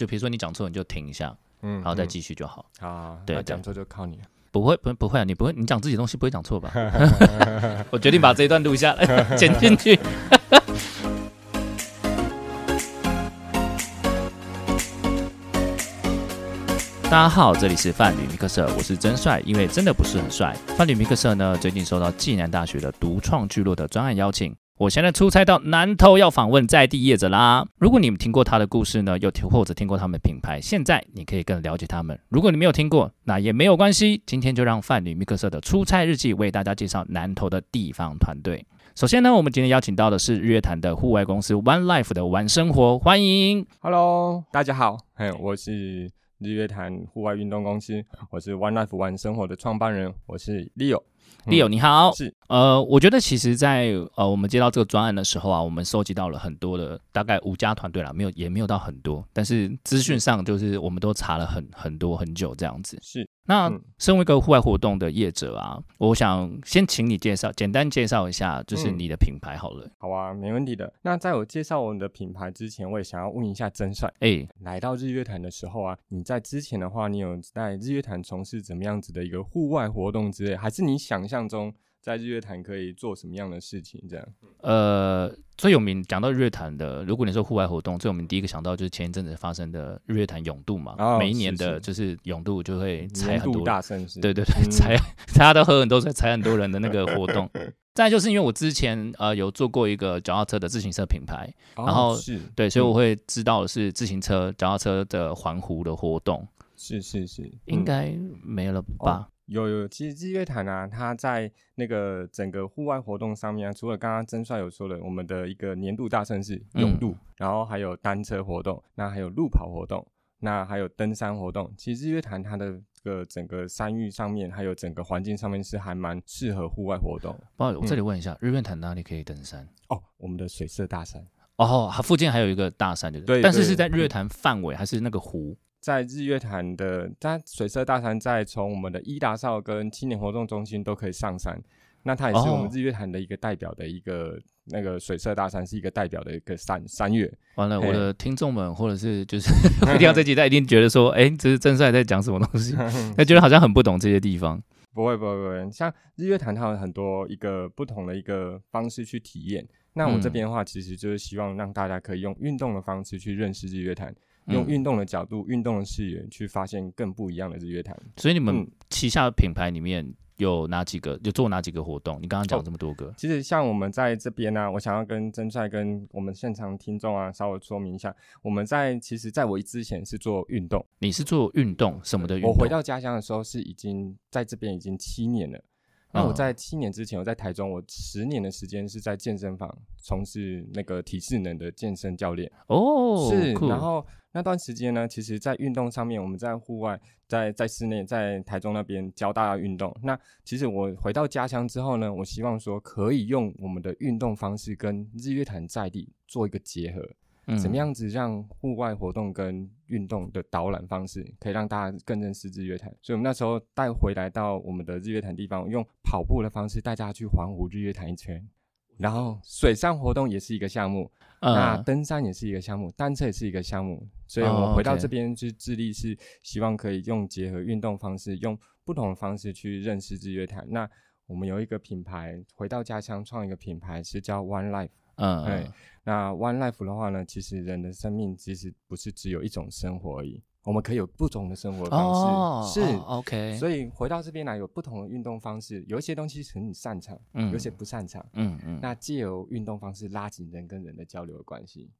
就比如说你讲错，你就停一下，嗯，然后再嗯继续就好。啊，对对讲错就靠你了。不会，不不会啊，你不会，你讲自己东西不会讲错吧？我决定把这一段录下来，剪进去。大家好，这里是范旅米克社，我是真帅，因为真的不是很帅。范旅米克社呢，最近收到暨南大学的独创聚落的专案邀请，我现在出差到南投，要访问在地业者啦。如果你们听过他的故事呢，又听或者听过他们的品牌，现在你可以更了解他们。如果你没有听过，那也没有关系。今天就让范女密克瑟的出差日记为大家介绍南投的地方团队。首先呢，我们今天邀请到的是日月潭的户外公司 One Life 的玩生活，欢迎。Hello，大家好，嘿，我是日月潭户外运动公司，我是 One Life 玩生活的创办人，我是 Leo。Leo 你好，是。呃，我觉得其实在，呃我们接到这个专案的时候啊，我们收集到了很多的，大概五家团队啦，没有也没有到很多，但是资讯上就是我们都查了很很多很久这样子。是，那嗯身为一个户外活动的业者啊，我想先请你介绍，简单介绍一下，就是嗯你的品牌好了。好啊，没问题的。那在我介绍我们的品牌之前，我也想要问一下真帅，哎、来到日月潭的时候啊，你在之前的话，你有在日月潭从事怎么样子的一个户外活动之类，还是你想象中在日月潭可以做什么样的事情？这样，呃，最有名讲到日月潭的，如果你说户外活动，最有名第一个想到就是前一阵子发生的日月潭泳渡嘛，哦每一年的就是泳渡就会踩很多大盛事，对对对，嗯踩大家都喝很多水，踩很多人的那个活动。再就是因为我之前呃有做过一个脚踏车的自行车品牌，哦然后是，对，所以我嗯会知道的是自行车、脚踏车的环湖的活动，是是是，嗯应该没了吧？有有，其实日月潭啊，它在那个整个户外活动上面啊，除了刚刚曾帅有说的我们的一个年度大盛事嗯泳渡，然后还有单车活动，那还有路跑活动，那还有登山活动。其实日月潭它的这个整个山域上面，还有整个环境上面是还蛮适合户外活动不好意思，我嗯这里问一下，日月潭哪里可以登山？哦。我们的水色大山哦，它附近还有一个大山，对不对但是是在日月潭范围还是那个湖？在日月潭的，它水色大山，在从我们的伊达少跟青年活动中心都可以上山。那它也是我们哦日月潭的一个代表的一个、那个水色大山，是一个代表的一个山山岳。完了，我的听众们或者是就是 听到这集，他一定觉得说，哎，这是郑帅在讲什么东西？他觉得好像很不懂这些地方。不会不会不会，像日月潭它有很多一个不同的一个方式去体验。那我这嗯边的话，其实就是希望让大家可以用运动的方式去认识日月潭，用嗯运动的角度、运动的视野去发现更不一样的日月潭。所以你们嗯旗下的品牌里面有哪几个？有做哪几个活动？你刚刚讲哦这么多个，其实像我们在这边呢、我想要跟曾帅跟我们现场听众啊稍微说明一下，我们在其实在我之前是做运动，你是做运动什么的运动？我回到家乡的时候是已经在这边已经七年了。那我嗯在七年之前，我在台中，我十年的时间是在健身房从事那个体适能的健身教练。哦，是，然后那段时间呢，其实在运动上面，我们在户外，在在室内，在台中那边教大家运动。那其实我回到家乡之后呢，我希望说可以用我们的运动方式跟日月潭在地做一个结合，嗯怎么？样子让户外活动跟运动的导览方式可以让大家更认识日月潭。所以我们那时候带回来到我们的日月潭地方，用跑步的方式带大家去环湖日月潭一圈。然后水上活动也是一个项目，那嗯，登山也是一个项目，单车也是一个项目，所以我们回到这边就致力是希望可以用结合运动方式，用不同的方式去认识日月潭。那我们有一个品牌，回到家乡创一个品牌是叫 One Life。嗯，对那 One Life 的话呢，其实人的生命其实不是只有一种生活而已，我们可以有不同的生活方式。哦，是哦，OK，所以回到这边来，有不同的运动方式，有一些东西是你擅长，嗯有些不擅长。嗯嗯，那借由运动方式拉紧人跟人的交流的关系。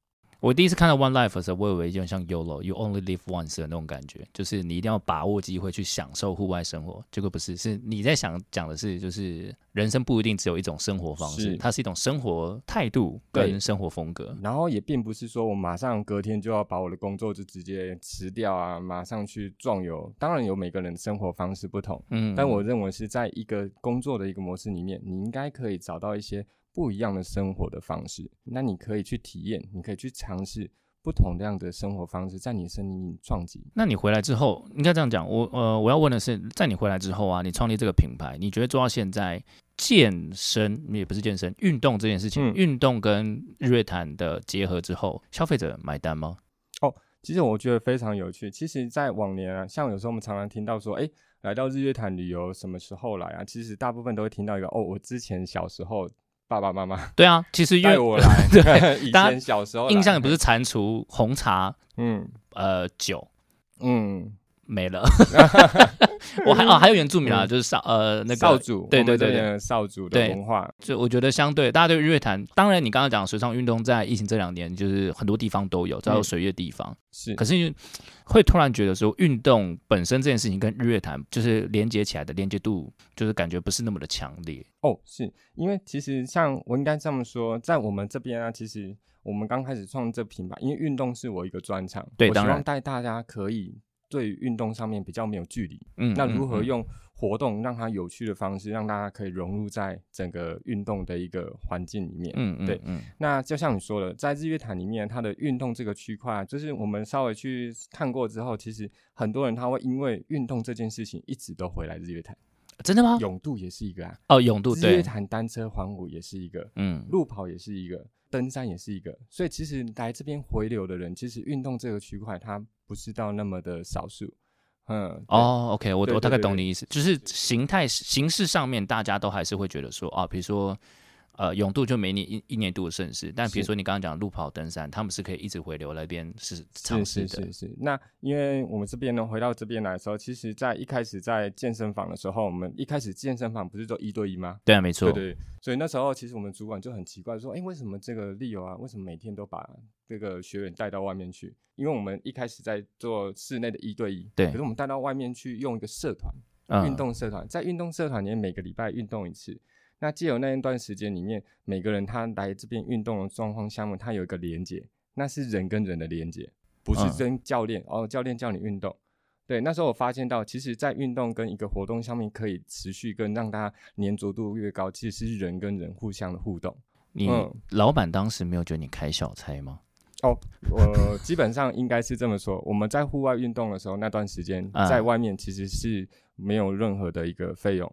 我第一次看到 One Life 的时候，我以为就像 YOLO，You Only Live Once 的那种感觉，就是你一定要把握机会去享受户外生活。结果不是，是你在想讲的是，就是人生不一定只有一种生活方式，是它是一种生活态度跟生活风格。然后也并不是说我马上隔天就要把我的工作就直接辞掉啊，马上去壮游。当然有每个人生活方式不同，嗯，但我认为是在一个工作的一个模式里面，你应该可以找到一些不一样的生活的方式。那你可以去体验，你可以去尝试不同的样的生活方式，在你的生命里撞击。那你回来之后，应该这样讲，我呃，我要问的是，在你回来之后啊，你创立这个品牌，你觉得做到现在，健身也不是健身，运动这件事情，嗯运动跟日月潭的结合之后，消费者买单吗？哦其实我觉得非常有趣。其实，在往年啊，像有时候我们常常听到说，哎，来到日月潭旅游，什么时候来啊？其实大部分都会听到一个，哦，我之前小时候爸爸妈妈。对啊，其实带我来，对，以前小时候印象也不是蟾蜍、红茶，嗯。呃，酒，嗯。没了，我还哦还有原住民啊，就是少呃那个少主，对对对对，少主的文化，就我觉得相对大家对日月潭，当然你刚刚讲水上运动在疫情这两年，就是很多地方都有，只要有水月地方。是，可是会突然觉得说运动本身这件事情跟日月潭就是连接起来的连接度，就是感觉不是那么的强烈。哦，是。因为其实像我应该这么说，在我们这边啊，其实我们刚开始创这品牌，因为运动是我一个专长，对，当然。带大家可以。对运动上面比较没有距离，嗯，那如何用活动让它有趣的方式，让大家可以融入在整个运动的一个环境里面，嗯嗯，对，嗯，那就像你说的，在日月潭里面，它的运动这个区块，就是我们稍微去看过之后，其实很多人他会因为运动这件事情一直都回来日月潭，真的吗？泳渡也是一个啊，哦，泳渡，日月潭单车环湖也是一个，嗯，路跑也是一个。登山也是一个，所以其实来这边回流的人，其实运动这个区块，它不是到那么的少数。嗯，哦，OK，我我大概懂你意思，就是形态形式上面，大家都还是会觉得说啊，比如说。呃，永度就每年一一年度的盛事，但比如说你刚刚讲路跑、登山，他们是可以一直回流那边是尝试的。是是是。那因为我们这边呢，回到这边来的时候，其实在一开始在健身房的时候，我们一开始健身房不是做一对一吗？对啊，没错。对对。所以那时候其实我们主管就很奇怪，说：“哎，为什么这个利友啊，为什么每天都把这个学员带到外面去？因为我们一开始在做室内的一对一，对。可是我们带到外面去用一个社团，运动社团，在运动社团里面每个礼拜运动一次。”那既有那一段时间里面，每个人他来这边运动的状况项目，他有一个连接，那是人跟人的连接，不是跟教练哦，教练叫你运动。对，那时候我发现到，其实，在运动跟一个活动上面可以持续跟让大家粘着度越高，其实是人跟人互相的互动。你老板当时没有觉得你开小差吗？哦，我基本上应该是这么说。我们在户外运动的时候，那段时间在外面其实是没有任何的一个费用。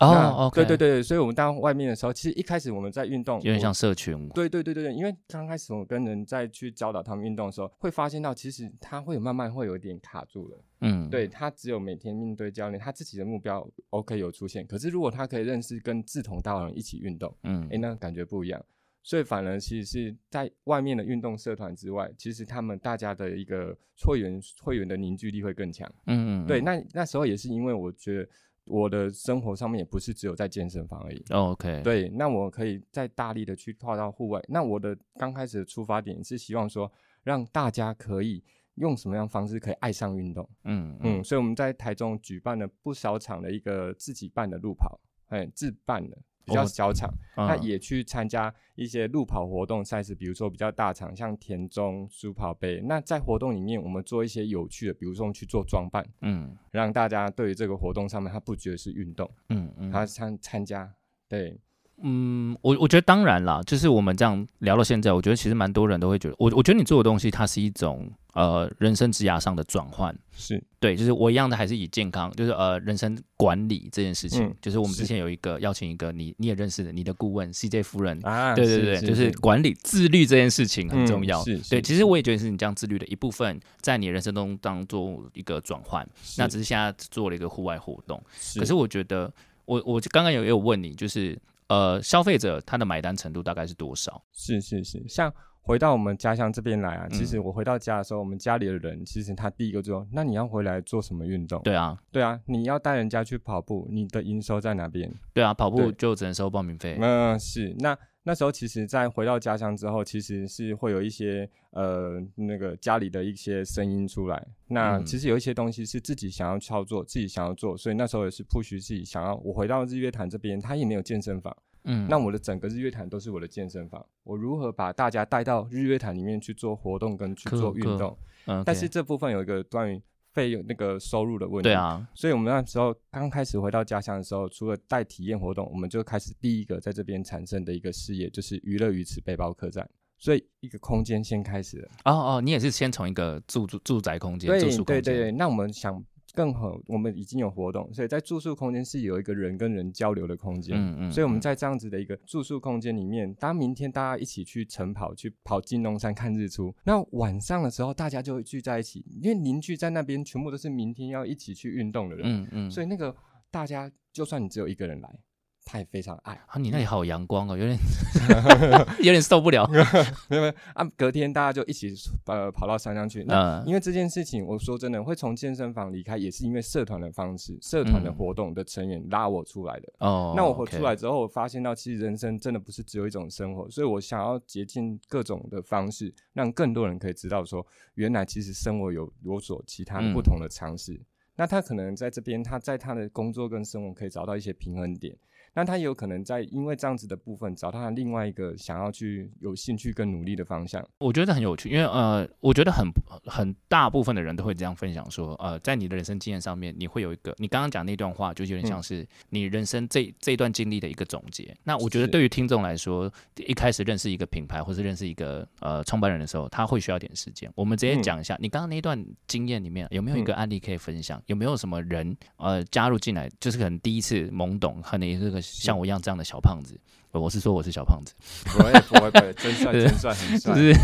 哦，对对对，所以我们到外面的时候，其实一开始我们在运动，有点像社群。对对对对对，因为刚开始我跟人在去教导他们运动的时候，会发现到其实他会有慢慢会有一点卡住了。嗯，对他只有每天面对教练，他自己的目标 OK 有出现，可是如果他可以认识跟志同道合人一起运动，嗯，哎，那感觉不一样。所以反而其实是在外面的运动社团之外，其实他们大家的一个会员会员的凝聚力会更强。嗯嗯，对，那那时候也是因为我觉得。我的生活上面也不是只有在健身房而已。OK，对，那我可以再大力的去跨到户外。那我的刚开始的出发点是希望说，让大家可以用什么样方式可以爱上运动。嗯嗯，所以我们在台中举办了不少场的一个自己办的路跑，哎，自办的。比较小场，那也去参加一些路跑活动赛事，比如说比较大场，像田中书跑杯。那在活动里面，我们做一些有趣的，比如说我们去做装扮，嗯，让大家对于这个活动上面，他不觉得是运动，嗯嗯，他参参加，对。嗯，我我觉得当然啦，就是我们这样聊到现在，我觉得其实蛮多人都会觉得，我我觉得你做的东西，它是一种呃人生职涯上的转换，是。对，就是我一样的还是以健康，就是呃人生管理这件事情，就是我们之前有一个邀请一个你你也认识的你的顾问 CJ 夫人啊，对对对，就是管理自律这件事情很重要，是，对，其实我也觉得是你这样自律的一部分，在你人生中当做一个转换，那只是现在做了一个户外活动，可是我觉得我我刚刚有也有问你，就是。呃，消费者他的买单程度大概是多少？是是是，像回到我们家乡这边来啊，其实我回到家的时候，我们家里的人其实他第一个就说：“那你要回来做什么运动？”对啊，对啊，你要带人家去跑步，你的营收在哪边？对啊，跑步就只能收报名费。嗯，是那。那时候其实，在回到家乡之后，其实是会有一些呃那个家里的一些声音出来。那其实有一些东西是自己想要操作，自己想要做，所以那时候也是不许自己想要。我回到日月潭这边，他也没有健身房，嗯，那我的整个日月潭都是我的健身房。我如何把大家带到日月潭里面去做活动跟去做运动？嗯，但是这部分有一个关于。费用那个收入的问题，对啊，所以我们那时候刚开始回到家乡的时候，除了带体验活动，我们就开始第一个在这边产生的一个事业，就是娱乐鱼池背包客栈。所以一个空间先开始了。哦哦，你也是先从一个住住住宅空间，住宿空间。对对对，那我们想更好，我们已经有活动，所以在住宿空间是有一个人跟人交流的空间。嗯嗯，所以我们在这样子的一个住宿空间里面，当明天大家一起去晨跑，去跑金龙山看日出，那晚上的时候大家就会聚在一起，因为邻居在那边全部都是明天要一起去运动的人，嗯嗯，所以那个大家就算你只有一个人来。他也非常爱啊！你那里好阳光哦，有点 有点受不了。没有啊！隔天大家就一起呃跑到山上去。那因为这件事情，我说真的会从健身房离开，也是因为社团的方式、社团的活动的成员拉我出来的。哦，那我活出来之后，我发现到其实人生真的不是只有一种生活，所以我想要竭尽各种的方式，让更多人可以知道说，原来其实生活有有所其他不同的尝试。那他可能在这边，他在他的工作跟生活可以找到一些平衡点。那他有可能在因为这样子的部分找到他另外一个想要去有兴趣跟努力的方向，我觉得很有趣，因为呃，我觉得很很大部分的人都会这样分享说，呃，在你的人生经验上面，你会有一个你刚刚讲那段话，就有点像是你人生这这一段经历的一个总结。那我觉得对于听众来说，一开始认识一个品牌或是认识一个呃创办人的时候，他会需要点时间。我们直接讲一下，你刚刚那段经验里面有没有一个案例可以分享？有没有什么人呃加入进来，就是可能第一次懵懂，可能也是个。像我一样这样的小胖子，我是说我是小胖子，不会不会不会，真帅真帅很帅，就是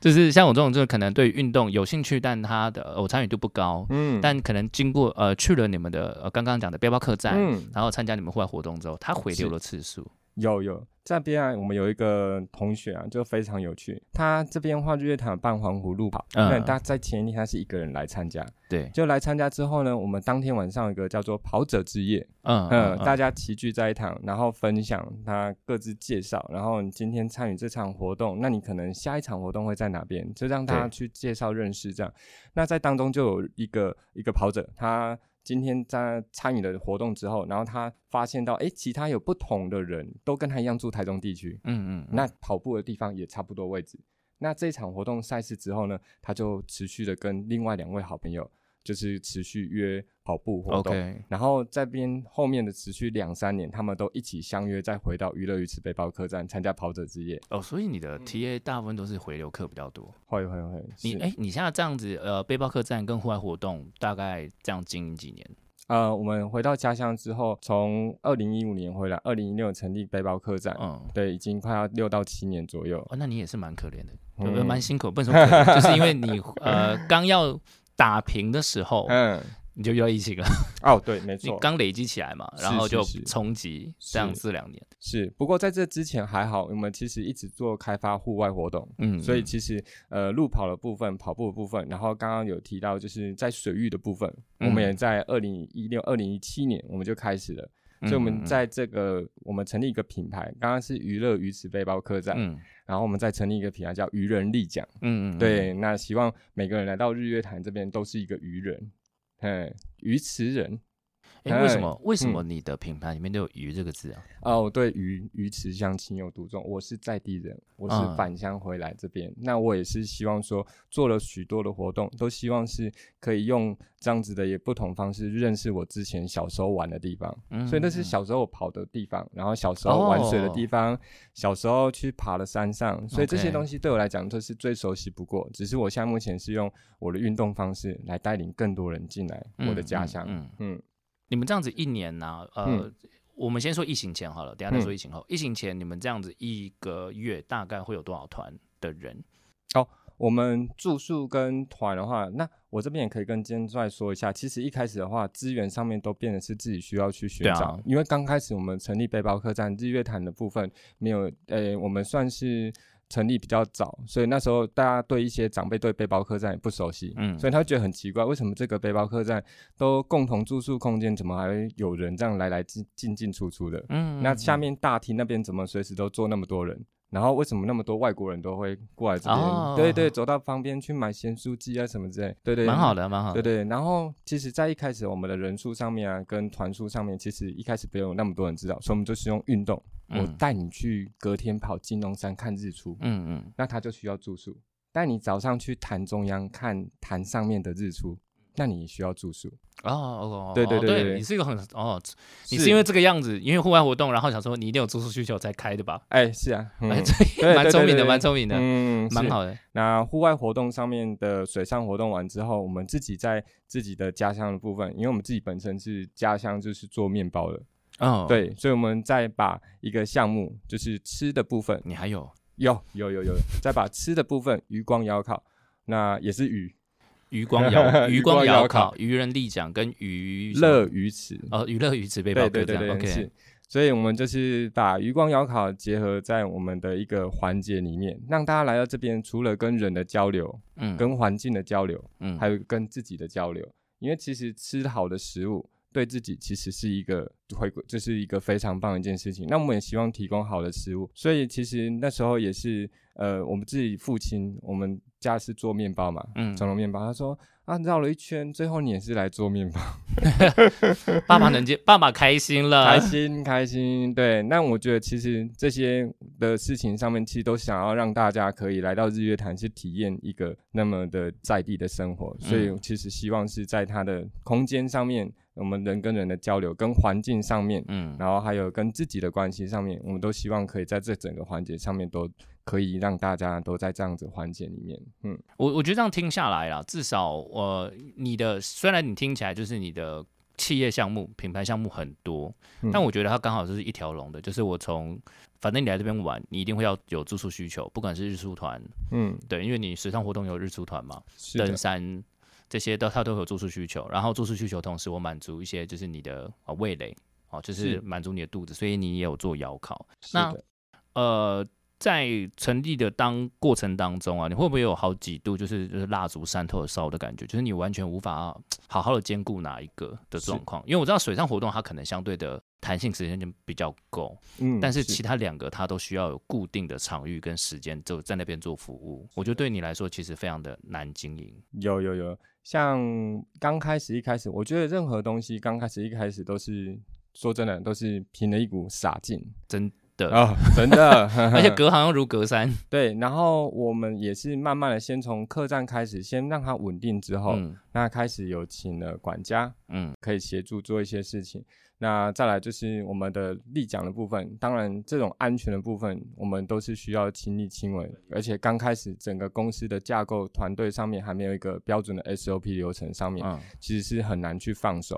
就是像我这种，就是可能对运动有兴趣，但他的我参与度不高，嗯，但可能经过呃去了你们的呃刚刚讲的背包客栈，然后参加你们户外活动之后，他回流的次数。有有，这边啊，我们有一个同学啊，就非常有趣。他这边话日月潭办环湖路跑，嗯，他在前一天他是一个人来参加，对，就来参加之后呢，我们当天晚上有一个叫做跑者之夜，嗯嗯，大家齐聚在一堂，然后分享他各自介绍，然后你今天参与这场活动，那你可能下一场活动会在哪边，就让大家去介绍认识这样。那在当中就有一个一个跑者，他。今天在参与了活动之后，然后他发现到，哎，其他有不同的人都跟他一样住台中地区，嗯嗯，那跑步的地方也差不多位置。那这场活动赛事之后呢，他就持续的跟另外两位好朋友。就是持续约跑步活动，然后这边后面的持续两三年，他们都一起相约再回到娱乐鱼池背包客栈参加跑者之夜。哦，所以你的 TA 大部分都是回流客比较多。会会会。你哎，你现在这样子呃，背包客栈跟户外活动大概这样经营几年？呃，我们回到家乡之后，从二零一五年回来，二零一六成立背包客栈，嗯，对，已经快要六到七年左右。哦，那你也是蛮可怜的，有没有蛮辛苦？不能说，就是因为你呃刚要。打平的时候，嗯，你就遇到疫情了。哦，对，没错，你刚累积起来嘛，然后就冲击这样子两年。是，不过在这之前还好，我们其实一直做开发户外活动，嗯，所以其实呃，路跑的部分、跑步的部分，然后刚刚有提到就是在水域的部分，我们也在二零一六、二零一七年我们就开始了。所以，我们在这个我们成立一个品牌，刚刚是娱乐鱼池背包客栈，嗯，然后我们再成立一个品牌叫愚人立奖，嗯嗯，对，那希望每个人来到日月潭这边都是一个愚人，嗯，鱼池人。哎，为什么？为什么你的品牌里面都有“鱼”这个字啊？哦，对，鱼鱼池乡情有独钟。我是在地人，我是返乡回来这边。那我也是希望说，做了许多的活动，都希望是可以用这样子的也不同方式认识我之前小时候玩的地方。嗯所以那是小时候跑的地方，然后小时候玩水的地方，小时候去爬的山上。所以这些东西对我来讲都是最熟悉不过。只是我现在目前是用我的运动方式来带领更多人进来我的家乡。嗯。你们这样子一年呢？呃，我们先说疫情前好了，等下再说疫情后。疫情前你们这样子一个月大概会有多少团的人？哦，我们住宿跟团的话，那我这边也可以跟坚帅说一下。其实一开始的话，资源上面都变得是自己需要去寻找，因为刚开始我们成立背包客栈日月潭的部分没有，呃，我们算是。成立比较早，所以那时候大家对一些长辈对背包客栈也不熟悉，嗯，所以他觉得很奇怪，为什么这个背包客栈都共同住宿空间，怎么还有人这样来来进进进出出的？嗯，那下面大厅那边怎么随时都坐那么多人？然后为什么那么多外国人都会过来这边？对对，走到旁边去买咸酥鸡啊什么之类，对对，蛮好的，蛮好。对对，然后其实，在一开始我们的人数上面啊，跟团数上面，其实一开始没有那么多人知道，所以我们就是用运动，我带你去隔天跑金龙山看日出，嗯嗯，那他就需要住宿，带你早上去潭中央看潭上面的日出，那你需要住宿。哦哦，对对对对对你是一个很哦，你是因为这个样子，因为户外活动，然后想说你一定有住宿需求才开的吧？哎，是啊，嗯哎，这蛮聪明的，蛮聪明的，嗯，是。蛮好的。那户外活动上面的水上活动完之后，我们自己在自己的家乡的部分，因为我们自己本身是家乡就是做面包的，哦，，对，所以我们再把一个项目就是吃的部分，你还有？有有有有，再把吃的部分余光窑烤，那也是鱼。余光窑、余 余光光窑窑烤。烤、渔人立奖跟娱乐鱼池，哦，娱乐鱼池背包客这样对对对对，，OK，是。所以，我们就是把余光窑烤结合在我们的一个环节里面，让大家来到这边，除了跟人的交流、嗯，跟环境的交流，嗯。还有跟自己的交流。因为其实吃好的食物对自己其实是一个回归，这是一个非常棒的一件事情。那我们也希望提供好的食物，所以其实那时候也是，呃，我们自己父亲，我们家是做面包嘛，嗯整容面包，他说啊，绕了一圈，最后你也是来做面包。爸爸能接，爸爸开心了，开心开心，对。那我觉得其实这些的事情上面，其实都想要让大家可以来到日月潭，去体验一个那么的在地的生活。所以其实希望是在它的空间上面，我们人跟人的交流，跟环境上面，嗯，然后还有跟自己的关系上面，我们都希望可以在这整个环节上面都可以让大家都在这样子环节里面，嗯，我我觉得这样听下来啦，至少呃，你的虽然你听起来就是你的企业项目、品牌项目很多，嗯但我觉得它刚好就是一条龙的，就是我从反正你来这边玩，你一定会要有住宿需求，不管是日出团，嗯，对，因为你水上活动有日出团嘛，是登，山这些都它都有住宿需求，然后住宿需求同时我满足一些就是你的啊味蕾，哦，就是是。满足你的肚子，所以你也有做窑烤。那呃，在成立的当过程当中啊，你会不会有好几度就是就是蜡烛三头烧的感觉，就是你完全无法好好的兼顾哪一个的状况？因为我知道水上活动它可能相对的弹性时间就比较够，嗯，但是其他两个它都需要有固定的场域跟时间，就在那边做服务。我觉得对你来说其实非常的难经营。有有有，像刚开始一开始，我觉得任何东西刚开始一开始都是说真的，都是凭了一股傻劲真的，啊、真的，而且隔行如隔山，对。然后我们也是慢慢的先从客栈开始，先让它稳定之后，嗯那开始有请了管家，嗯可以协助做一些事情。那再来就是我们的立奖的部分，当然这种安全的部分，我们都是需要亲力亲为，而且刚开始整个公司的架构团队上面还没有一个标准的 SOP 流程上面，嗯，其实是很难去放手。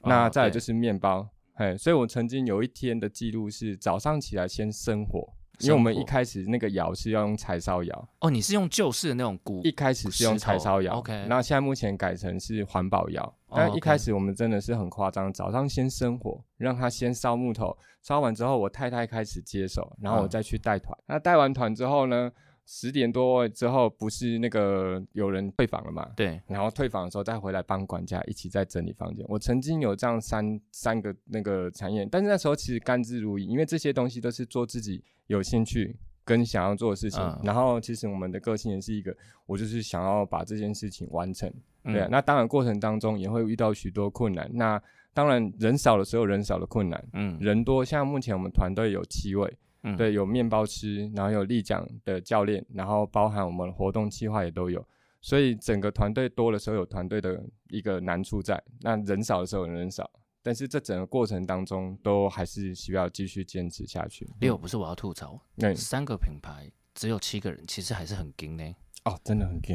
哦那再来就是面包，嘿，所以我曾经有一天的记录是早上起来先生火，因为我们一开始那个窑是要用柴烧窑，哦，你是用旧式的那种古一开始是用柴烧窑 OK 那现在目前改成是环保窑。哦但一开始我们真的是很夸张，早上先生火，让它先烧木头，烧完之后我太太开始接手，然后我嗯再去带团。那带完团之后呢，十点多之后不是那个有人退房了嘛？对，然后退房的时候再回来帮管家一起再整理房间。我曾经有这样三三个那个产业，但是那时候其实甘之如饴，因为这些东西都是做自己有兴趣跟想要做的事情。嗯然后其实我们的个性也是一个，我就是想要把这件事情完成。对啊、嗯那当然过程当中也会遇到许多困难。那当然人少的时候有人少的困难，嗯人多像目前我们团队有七位，嗯对，有面包吃，然后有立奖的教练，然后包含我们活动计划也都有，所以整个团队多的时候有团队的一个难处在，那人少的时候有人少，但是这整个过程当中都还是需要继续坚持下去。六不是我要吐槽，那三个品牌只有七个人，其实还是很紧呢。哦，真的很 g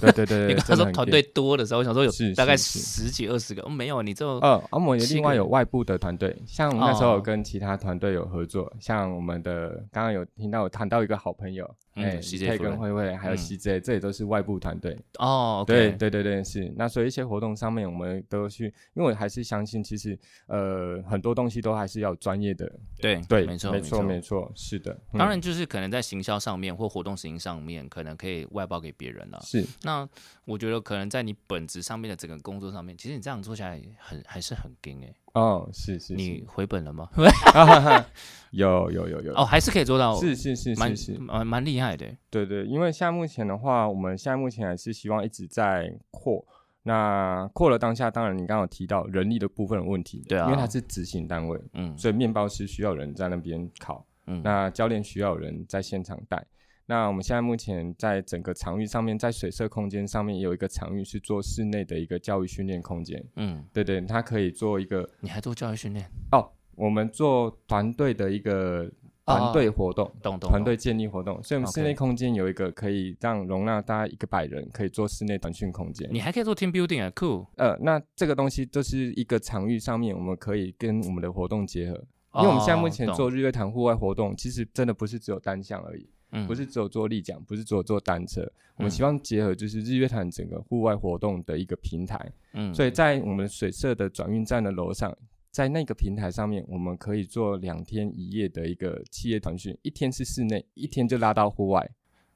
对对对对，你刚刚真的很说团队多的时候，我想说有大概十几二十个，哦，没有，你这呃，啊我们有另外有外部的团队，像我们那时候跟其他团队有合作，像我们的刚刚有听到有谈到一个好朋友，嗯哎，CJ 佩跟慧慧还有嗯 CJ，这也都是外部团队。哦对对对对，是。那所以一些活动上面，我们都去，因为我还是相信，其实呃很多东西都还是要专业的。对对，没错没错没错，是的。嗯当然，就是可能在行销上面或活动执行上面，可能可以外包给别人了。是那我觉得可能在你本职上面的整个工作上面，其实你这样做下来很还是很硬哎。哦，是是你，回本了吗？有有有有哦，还是可以做到，是是是蛮是是，蛮蛮厉害的。对对，因为现在目前的话，我们现在目前还是希望一直在扩。那扩了当下，当然你刚刚有提到人力的部分的问题，对啊因为它是执行单位，嗯所以面包师需要人在那边烤，嗯，那教练需要有人在现场带。那我们现在目前在整个场域上面，在水色空间上面也有一个场域是做室内的一个教育训练空间。嗯，对对，它可以做一个你还做教育训练？哦，我们做团队的一个团队活动，懂懂。团队建立活动，所以我们室内空间有一个可以让容纳大概一个百人可以做室内短训空间。你还可以做 team building 啊，，cool。呃，那这个东西就是一个场域上面，我们可以跟我们的活动结合。因为我们现在目前哦做日月潭户外活动，其实真的不是只有单项而已，懂不是只有做立桨，不是只有做单车，我们嗯希望结合就是日月潭整个户外活动的一个平台。嗯，所以在我们水社的转运站的楼上，在那个平台上面，我们可以做两天一夜的一个企业团训，一天是室内，一天就拉到户外。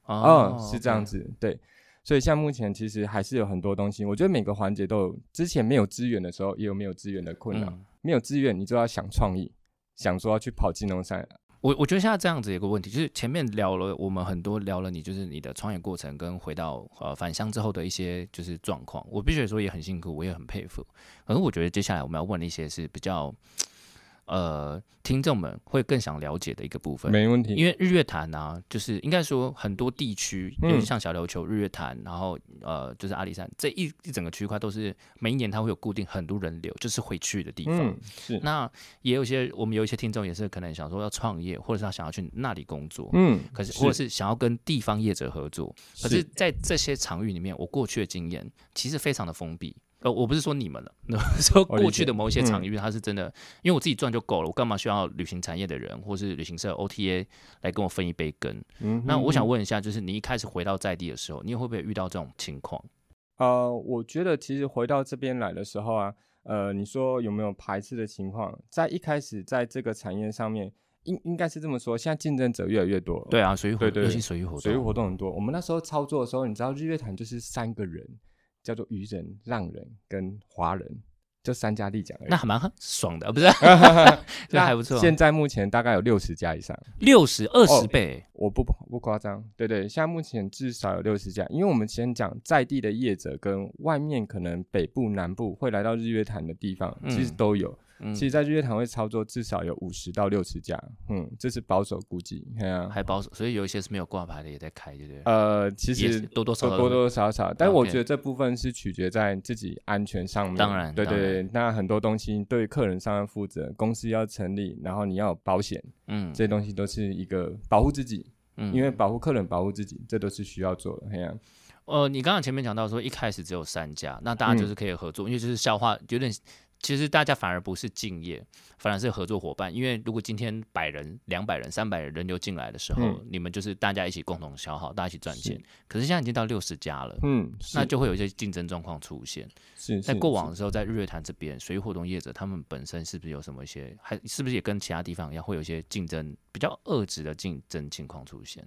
哦嗯，是这样。子，对。所以像目前其实还是有很多东西，我觉得每个环节都有。之前没有资源的时候，也有没有资源的困扰。嗯没有资源，你就要想创意，想说要去跑金龙山。我我觉得现在这样子有个问题，就是前面聊了我们很多聊了你就是你的创业过程跟回到呃返乡之后的一些就是状况，我必须得说也很辛苦，我也很佩服。可是我觉得接下来我们要问的一些是比较呃听众们会更想了解的一个部分，没问题。因为日月潭啊，就是应该说很多地区，嗯。就是像小琉球、日月潭，然后呃，就是阿里山这一一整个区块都是每一年它会有固定很多人流，就是会去的地方。嗯，是，那也有一些我们有一些听众也是可能想说要创业，或者是他想要去那里工作，嗯，可是或者是想要跟地方业者合作，可是是，在这些场域里面，我过去的经验其实非常的封闭。呃，我不是说你们了，说过去的某一些场嗯域，它是真的，因为我自己赚就够了，我干嘛需要旅行产业的人或是旅行社 OTA 来跟我分一杯羹？嗯那我想问，问一下，就是你一开始回到在地的时候，你会不会遇到这种情况？呃，我觉得其实回到这边来的时候啊，呃，你说有没有排斥的情况？在一开始在这个产业上面，应应该是这么说，现在竞争者越来越多。对啊，水域活动，对对尤其水域活动，水域活动很多。我们那时候操作的时候，你知道日月潭就是三个人，叫做渔人、浪人跟华人，这三家立奖而已。那还蛮爽的，不是？这那还不错。现在目前大概有六十家以上，六十二哦十倍，我不不夸张，对对，现在目前至少有六十家。因为我们先讲在地的业者跟外面可能北部、南部会来到日月潭的地方，其实嗯都有。嗯其实，在日月潭会操作至少有五十到六十家，嗯，这是保守估计。对啊，还保守，所以有一些是没有挂牌的也在开，对不对？呃，其实多多少少多多少少，但我觉得这部分是取决在自己安全上面。当然当对对对，那很多东西对客人上要负责，公司要成立，然后你要有保险，嗯这些东西都是一个保护自己，嗯因为保护客人、保护自己，这都是需要做的。嘿呀、呃，你刚刚前面讲到说一开始只有三家，那大家就是可以合作，因为就是消化有点，其实大家反而不是敬业，反而是合作伙伴。因为如果今天百人、两百人、三百人人流进来的时候，嗯你们就是大家一起共同消耗，大家一起赚钱是。可是现在已经到六十家了。嗯，那就会有一些竞争状况出现。在过往的时候，在日月潭这边，水域活动业者他们本身是不是有什么一些，还是不是也跟其他地方一样，会有一些竞争比较遏制的竞争情况出现？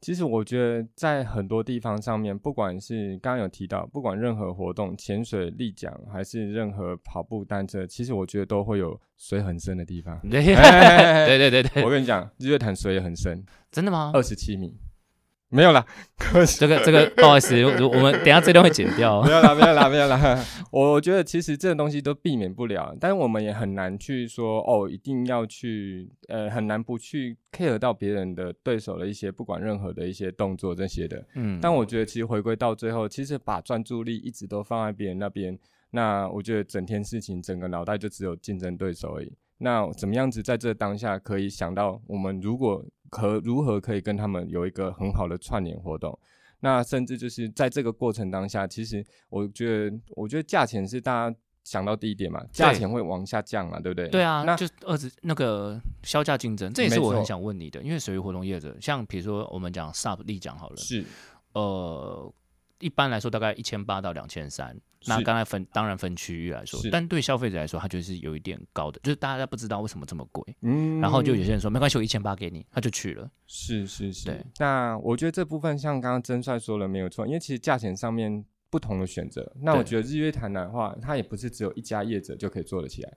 其实我觉得在很多地方上面，不管是刚刚有提到，不管任何活动，潜水、立桨，还是任何跑步、单车，其实我觉得都会有水很深的地方。对对对对对，我跟你讲，日月潭水也很深，真的吗？二十七米，没有啦，这个这个 不好意思，我我们等下这段会剪掉 没。有啦，没有啦，没有啦。我 我觉得其实这种东西都避免不了，但是我们也很难去说哦，一定要去呃，很难不去 care 到别人的对手的一些不管任何的一些动作这些的。嗯，但我觉得其实回归到最后，其实把专注力一直都放在别人那边，那我觉得整天事情整个脑袋就只有竞争对手而已。那怎么样子在这当下可以想到，我们如果可如何可以跟他们有一个很好的串联活动？那甚至就是在这个过程当下，其实我觉得，我觉得价钱是大家想到第一点嘛，价钱会往下降嘛，对不对？对啊，那就是二十那个销价竞争，这也是我很想问你的，因为属于活动业者，像比如说我们讲 SUP 立讲好了，是呃，一般来说大概一千八到两千三。那刚才分当然分区域来说，但对消费者来说，它就是有一点高的，就是大家不知道为什么这么贵，嗯然后就有些人说没关系，我一千八给你，他就去了。是是是对。那我觉得这部分像刚刚曾帅说了没有错，因为其实价钱上面不同的选择，那我觉得日月潭的话，它也不是只有一家业者就可以做得起来。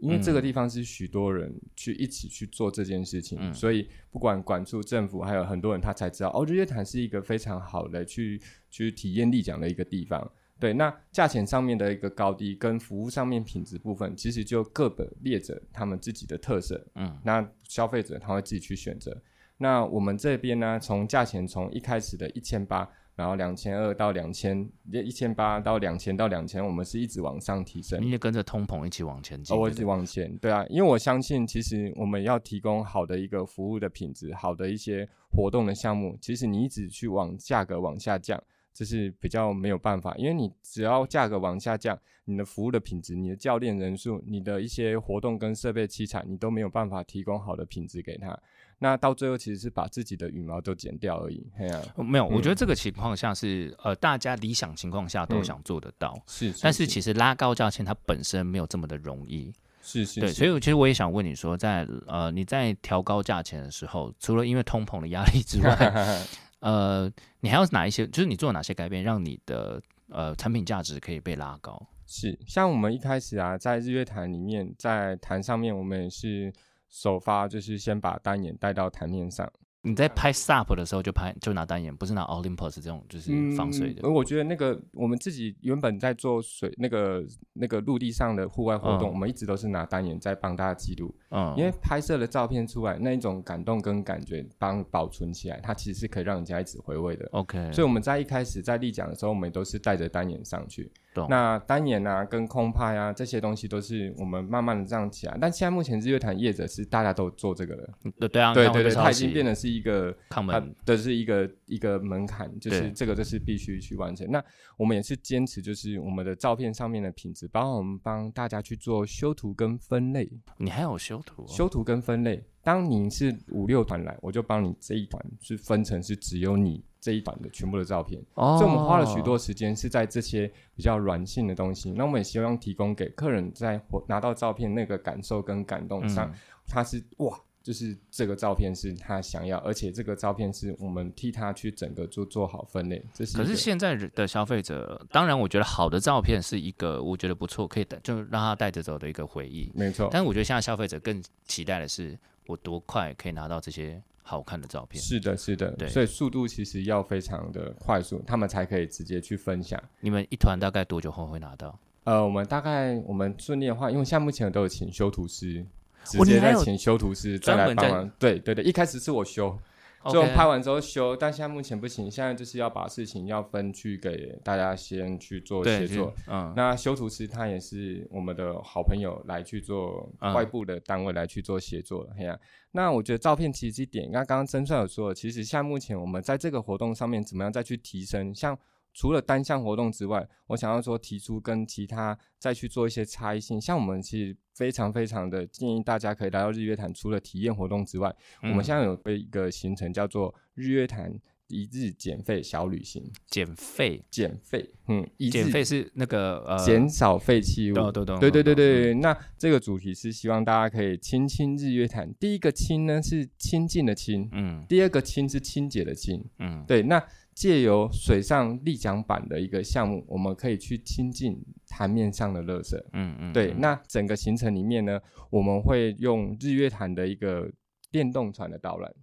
因为这个嗯地方是许多人去一起去做这件事情，嗯所以不管管处政府，还有很多人他才知道哦，日月潭是一个非常好的去去体验立奖的一个地方。对，那价钱上面的一个高低跟服务上面品质部分，其实就各个业者他们自己的特色，嗯，那消费者他会自己去选择。那我们这边呢，从价钱从一开始的一千八，然后两千二到两千，一千八到两千到两千，我们是一直往上提升。你也跟着通膨一起往前进。哦，我一对直往前，对啊，因为我相信，其实我们要提供好的一个服务的品质，好的一些活动的项目，其实你一直去往价格往下降，这是比较没有办法，因为你只要价格往下降，你的服务的品质、你的教练人数、你的一些活动跟设备器材，你都没有办法提供好的品质给他。那到最后其实是把自己的羽毛都剪掉而已。嘿呀、呃没有，我嗯觉得这个情况下是呃，大家理想情况下都嗯想做得到，是，但是其实拉高价钱它本身没有这么的容易。是是，对，所以其实我也想问你说，在呃你在调高价钱的时候，除了因为通膨的压力之外，呃，你还有哪一些？就是你做了哪些改变，让你的呃产品价值可以被拉高？是，像我们一开始啊，在日月潭里面，在潭上面，我们也是首发，就是先把单眼带到台面上。你在拍 SUP 的时候就拍就拿单眼，不是拿 Olympus 这种就是防水的嗯。我觉得那个我们自己原本在做水那个那个陆地上的户外活动，嗯我们一直都是拿单眼在帮大家记录，嗯，因为拍摄的照片出来那一种感动跟感觉，帮保存起来，它其实是可以让人家一直回味的。OK，所以我们在一开始在立奖的时候，我们都是带着单眼上去。懂那单眼啊，跟空拍啊这些东西都是我们慢慢的这样起来。但现在目前日月潭业者是大家都做这个了，对对啊，对它已经袭变得是一个它的是一个一个门槛，就是对这个就是必须去完成。那我们也是坚持，就是我们的照片上面的品质，包括我们帮大家去做修图跟分类，你还有修图、哦？修图跟分类。当你是五六团来，我就帮你这一团是分成是只有你这一团的全部的照片。哦，所以我们花了许多时间是在这些比较软性的东西。那我们也希望提供给客人在拿到照片那个感受跟感动上，嗯他是哇。就是这个照片是他想要，而且这个照片是我们替他去整个做做好分类。这是可是现在的消费者，当然我觉得好的照片是一个我觉得不错，可以带就让他带着走的一个回忆。没错，但我觉得现在消费者更期待的是，我多快可以拿到这些好看的照片。是的，是的对，所以速度其实要非常的快速，他们才可以直接去分享。你们一团大概多久后会拿到？呃，我们大概我们顺利的话，因为现在目前都有请修图师，直接在请修图师再专门帮忙。对对对，一开始是我修，最后 OK 拍完之后修，但现在目前不行，现在就是要把事情要分去给大家先去做对协作。，就嗯，那修图师他也是我们的好朋友来去做嗯外部的单位来去做协作了，嘿呀、那我觉得照片其实一点，那刚刚曾帅有说，其实像目前我们在这个活动上面怎么样再去提升，像除了单项活动之外，我想要说提出跟其他再去做一些差异性，像我们其实非常非常的建议大家可以来到日月潭，除了体验活动之外，我们嗯。现在有一个行程叫做日月潭一日减费小旅行，减费，减费，嗯，一日减费是那个呃，减少废弃物。懂对对对懂，对，那这个主题是希望大家可以亲亲日月潭。第一个亲呢是亲近的亲，嗯。第二个亲是清洁的清。嗯，对，那借由水上立桨板的一个项目，我们可以去亲近潭面上的垃圾。嗯嗯，对，嗯那整个行程里面呢，我们会用日月潭的一个电动船的导览，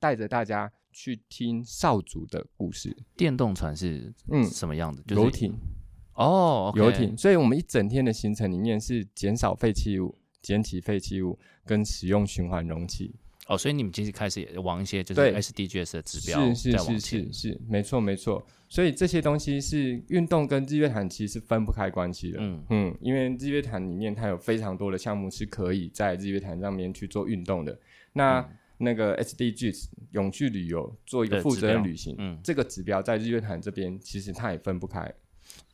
带着大家去听少主的故事。电动船是嗯，什么样子？就是游艇。哦游艇，所以我们一整天的行程里面是减少废弃物、捡起废弃物跟使用循环容器。哦，所以你们其实开始也往一些就是对 SDGs 的指标是是是前是，是，没错没错。所以这些东西是运动跟日月潭其实是分不开关系的。嗯嗯，因为日月潭里面它有非常多的项目是可以在日月潭上面去做运动的。那、嗯那个 SDGs 永续旅游做一个负责任旅行，嗯，这个指标在日月潭这边其实它也分不开。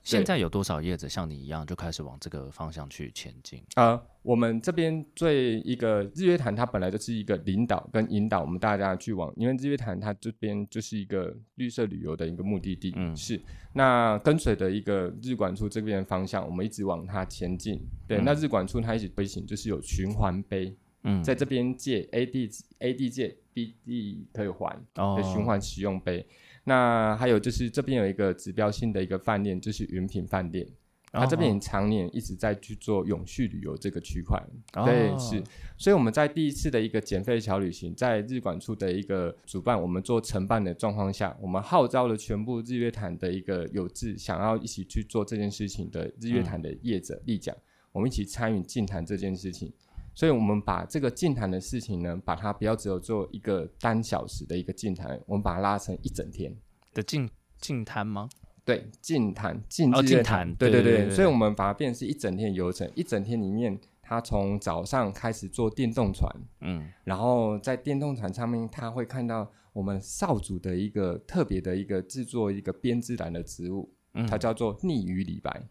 现在有多少业者像你一样就开始往这个方向去前进？呃，我们这边最一个日月潭，它本来就是一个领导跟引导我们大家去往，因为日月潭它这边就是一个绿色旅游的一个目的地，嗯是那跟随的一个日管处这边的方向，我们一直往它前进。对，嗯那日管处它一直推行就是有循环杯，嗯，在这边借 AD AD 借 BD 可以还哦的循环使用杯。那还有就是这边有一个指标性的一个饭店，就是云品饭店。它这边哦也常年一直在去做永续旅游这个区块，哦对，是，所以我们在第一次的一个减费小旅行，在日管处的一个主办，我们做承办的状况下，我们号召了全部日月潭的一个有志想要一起去做这件事情的日月潭的业者立奖，我们一起参与进谈这件事情。所以我们把这个静谈的事情呢，把它不要只有做一个单小时的一个静谈，我们把它拉成一整天。的静静谈吗？对，净坛净哦日月净坛对对对，所以我们把它变成是一整天的流程，一整天里面，他从早上开始做电动船，嗯，然后在电动船上面，他会看到我们少主的一个特别的一个制作一个编织篮的植物，嗯。它叫做逆鱼李白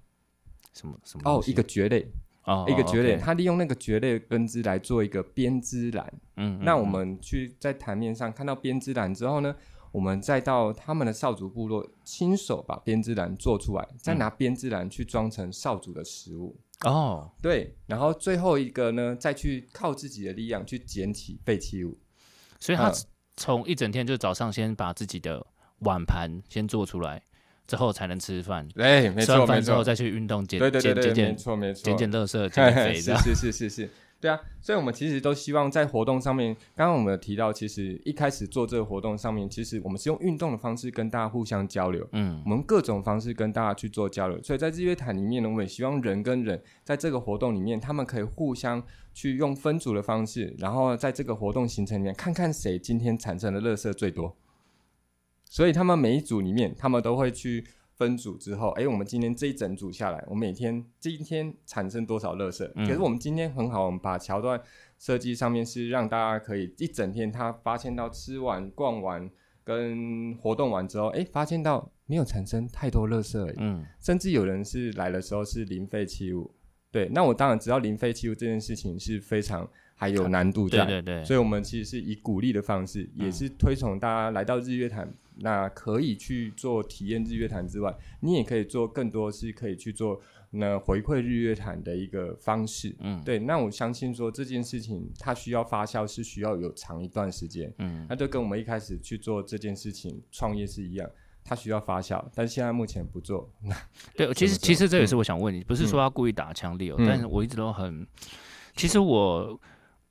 什么什么哦一个蕨类，哦一个蕨类它利用那个蕨类的根枝来做一个编织篮。嗯，嗯那我嗯们去在台面上看到编织篮之后呢，我们再到他们的少族部落，亲手把编织篮做出来，再拿编织篮去装成少族的食物。哦，对，然后最后一个呢，再去靠自己的力量去捡起废弃物。所以他嗯从一整天就早上先把自己的碗盘先做出来，之后才能吃饭，哎，没错没吃完饭之后错，再去运动减减减减没错没错，减减垃圾减 减肥。是是是是是，对啊，所以我们其实都希望在活动上面，刚刚我们有提到，其实一开始做这个活动上面，其实我们是用运动的方式跟大家互相交流，嗯我们各种方式跟大家去做交流。所以在日月潭里面呢，我们也希望人跟人在这个活动里面，他们可以互相去用分组的方式，然后在这个活动行程里面看看谁今天产生的垃圾最多。所以他们每一组里面，他们都会去分组之后，哎，我们今天这一整组下来，我们每天今天产生多少垃圾？嗯可是我们今天很好，我们把桥段设计上面是让大家可以一整天，他发现到吃完、逛完跟活动完之后，哎，发现到没有产生太多垃圾而已，嗯甚至有人是来的时候是零废弃物。对，那我当然知道零废弃物这件事情是非常还有难度在，对对对，所以我们其实是以鼓励的方式，也是推崇大家来到日月潭，那可以去做体验日月潭之外，你也可以做更多是可以去做那回馈日月潭的一个方式。嗯对，那我相信说这件事情它需要发酵，是需要有长一段时间。嗯那就跟我们一开始去做这件事情创业是一样，它需要发酵，但是现在目前不做。对，其实其实这也嗯是我想问你，不是说要故意打枪理由，嗯但是我一直都很，其实我。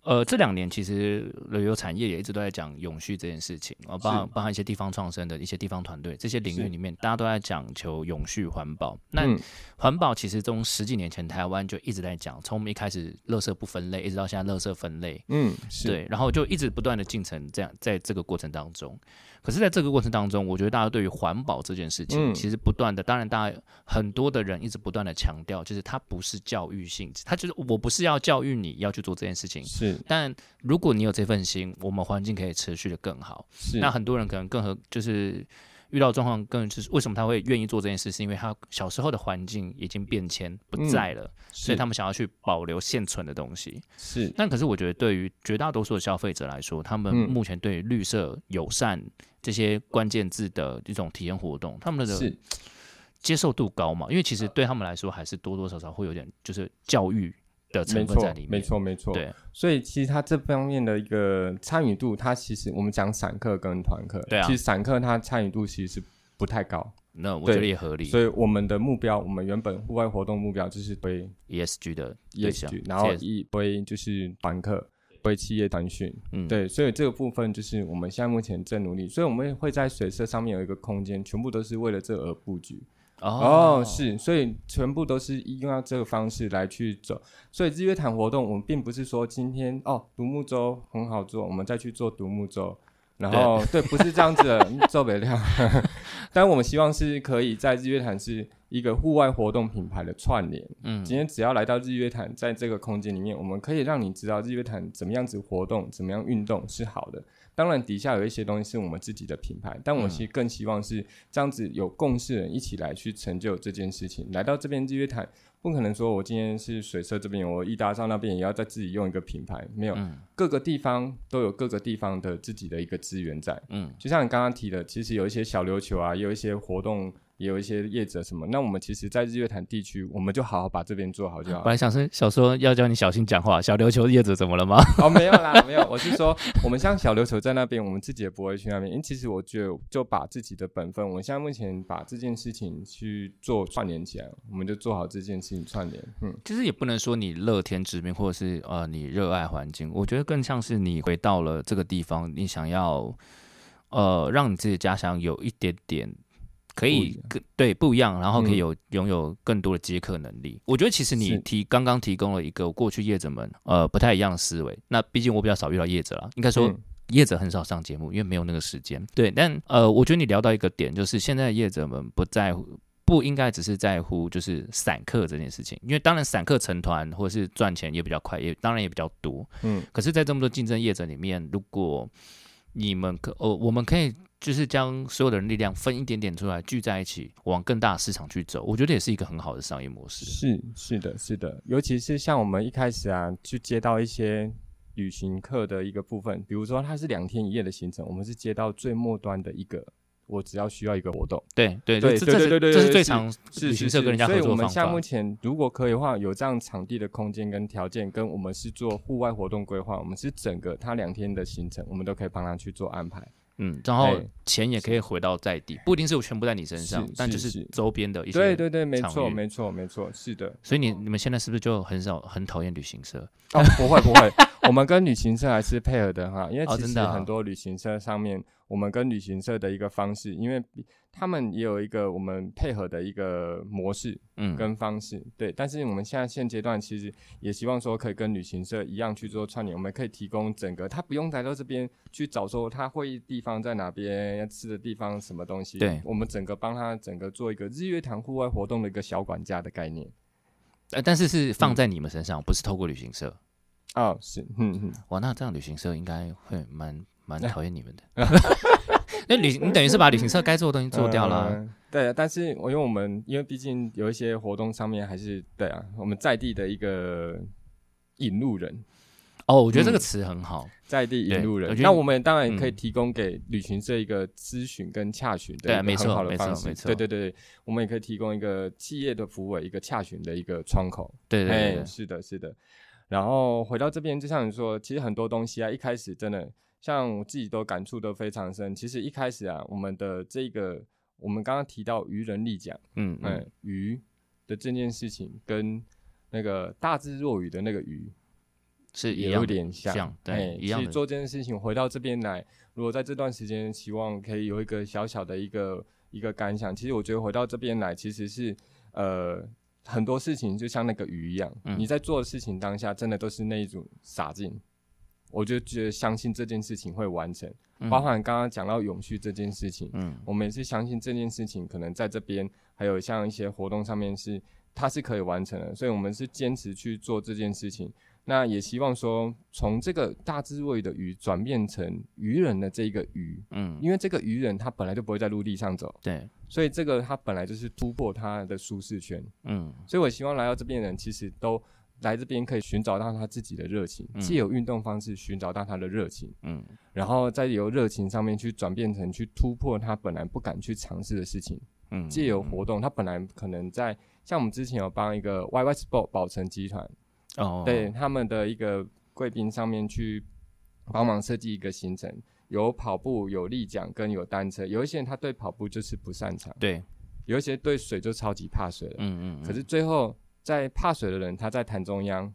呃，这两年其实旅游产业也一直都在讲永续这件事情啊，包含包含一些地方创生的一些地方团队，这些领域是。里面，大家都在讲求永续环保。那嗯。环保其实从十几年前台湾就一直在讲，从我们一开始垃圾不分类，一直到现在垃圾分类，嗯，是，对，然后就一直不断的进程，这样在这个过程当中，可是在这个过程当中，我觉得大家对于环保这件事情，嗯。其实不断的，当然大家很多的人一直不断的强调，就是它不是教育性质，它就是我不是要教育你要去做这件事情，是。但如果你有这份心，我们环境可以持续的更好。是，那很多人可能更和就是遇到状况更是为什么他会愿意做这件事，是因为他小时候的环境已经变迁不在了，所以他们想要去保留现存的东西。是但可是我觉得，对于绝大多数的消费者来说，他们嗯目前对于绿色、友善这些关键字的一种体验活动，他们的接受度高嘛？因为其实对他们来说，还是多多少少会有点就是教育的没成分在里，面。错没错，没错。对所以其实它这方面的一个参与度，它其实我们讲散客跟团客，对啊其实散客它参与度其实是不太高，那我觉得也合理。所以我们的目标，我们原本户外活动目标就是推 ESG 的 ESG，然后一推就是团客。推企业团训，嗯，对，所以这个部分就是我们现在目前正努力，所以我们会在水社上面有一个空间，全部都是为了这而布局。哦，是，所以全部都是用这个方式来去走。所以日月潭活动，我们并不是说今天哦独木舟很好做，我们再去做独木舟，然后对，不是这样子的做不了。但我们希望是可以在日月潭是一个户外活动品牌的串联。嗯今天只要来到日月潭，在这个空间里面，我们可以让你知道日月潭怎么样子活动，怎么样运动是好的。当然，底下有一些东西是我们自己的品牌，但我其实更希望是这样子有共识的人一起来去成就这件事情。来到这边日月潭，不可能说我今天是水车这边，我一达上那边也要再自己用一个品牌，没有，嗯各个地方都有各个地方的自己的一个资源在。嗯就像你刚刚提的，其实有一些小琉球啊，也有一些活动，也有一些业者什么。那我们其实，在日月潭地区，我们就好好把这边做好就好本。来想说小说要教你小心讲话，小琉球业者怎么了吗？哦，没有啦，没有，我是说，我们像小琉球在那边，我们自己也不会去那边。因为其实我觉得，就把自己的本分，我们现在目前把这件事情去做串联起来，我们就做好这件事情串联。嗯，其实也不能说你乐天知命，或者是呃你热爱环境，我觉得更像是你回到了这个地方，你想要呃让你自己的家乡有一点点可以更对不一样，然后可以嗯有拥有更多的接客能力。我觉得其实你提刚刚提供了一个过去业者们呃不太一样的思维。那毕竟我比较少遇到业者啦，应该说嗯业者很少上节目，因为没有那个时间。对，但呃，我觉得你聊到一个点，就是现在的业者们不在乎。不应该只是在乎就是散客这件事情，因为当然散客成团或者是赚钱也比较快，也当然也比较多。嗯可是，在这么多竞争业者里面，如果你们可哦，我们可以就是将所有的人力量分一点点出来，聚在一起，往更大的市场去走，我觉得也是一个很好的商业模式。是是的，是的，尤其是像我们一开始啊，去接到一些旅行客的一个部分，比如说它是两天一夜的行程，我们是接到最末端的一个，我只要需要一个活动，对对对对这这是对对对这是最常是是旅行社跟人家所以我们。像目前如果可以的话，有这样场地的空间跟条件，跟我们是做户外活动规划，我们是整个他两天的行程，我们都可以帮他去做安排。嗯，然后哎钱也可以回到在地，不一定是全部在你身上，但就是周边的一些。对对对，没错没错没错，是的。所以你你们现在是不是就很少很讨厌旅行社？哦，不会不会，我们跟旅行社还是配合的哈，因为其实很多旅行社上面，我们跟旅行社的一个方式，因为他们也有一个我们配合的一个模式嗯，跟方式，对。但是我们现在现阶段其实也希望说可以跟旅行社一样去做串联，我们可以提供整个，他不用来到这边去找说他会议地方在哪边，要吃的地方什么东西，对我们整个帮他整个做一个日月潭户外活动的一个小管家的概念。呃但是是嗯放在你们身上，不是透过旅行社。哦，是，嗯嗯。哇，那这样旅行社应该会蛮蛮讨厌你们的。那旅你等于是把旅行社该做的东西做掉了对啊，但是我因为我们因为毕竟有一些活动上面还是对啊，我们在地的一个引路人，哦，我觉得这个嗯词很好。在地引路人那我们当然也可以嗯提供给旅行社一个咨询跟洽询的对啊一个很没错没好的方式。错没错对对对，我们也可以提供一个企业的服务，一个洽询的一个窗口。对对对，是的，是的。然后回到这边，就像你说，其实很多东西啊，一开始真的像我自己都感触都非常深。其实一开始啊，我们的这个，我们刚刚提到愚人力奖，嗯嗯嗯，，愚的这件事情跟那个大智若愚的那个愚也有是一样的点像，像对哎一样其实做这件事情回到这边来，如果在这段时间希望可以有一个小小的一个一个感想，其实我觉得回到这边来，其实是呃很多事情就像那个鱼一样，嗯你在做的事情当下，真的都是那一种洒劲。我就觉得相信这件事情会完成，嗯。包含刚刚讲到永续这件事情，嗯。我们也是相信这件事情可能在这边，还有像一些活动上面是它是可以完成的，所以我们是坚持去做这件事情。那也希望说，从这个大智慧的鱼转变成渔人的这一个鱼，嗯，因为这个渔人他本来就不会在陆地上走，对，所以这个他本来就是突破他的舒适圈。嗯。所以我希望来到这边的人，其实都来这边可以寻找到他自己的热情，嗯借由运动方式寻找到他的热情。嗯然后再由热情上面去转变成去突破他本来不敢去尝试的事情，嗯，借由活动，他本来可能在像我们之前有帮一个 YY Sport 宝城集团，哦，对他们的一个贵宾上面去帮忙设计一个行程，有跑步、有立桨跟有单车。有一些人他对跑步就是不擅长，对，有一些对水就超级怕水了。嗯嗯，可是最后在怕水的人，他在潭中央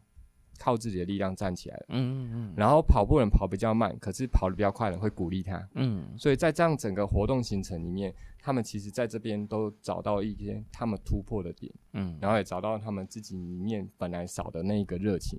靠自己的力量站起来了。嗯嗯嗯然后跑步人跑比较慢，可是跑得比较快的人会鼓励他。嗯所以在这样整个活动行程里面，他们其实在这边都找到一些他们突破的点，嗯，然后也找到他们自己里面本来少的那一个热情。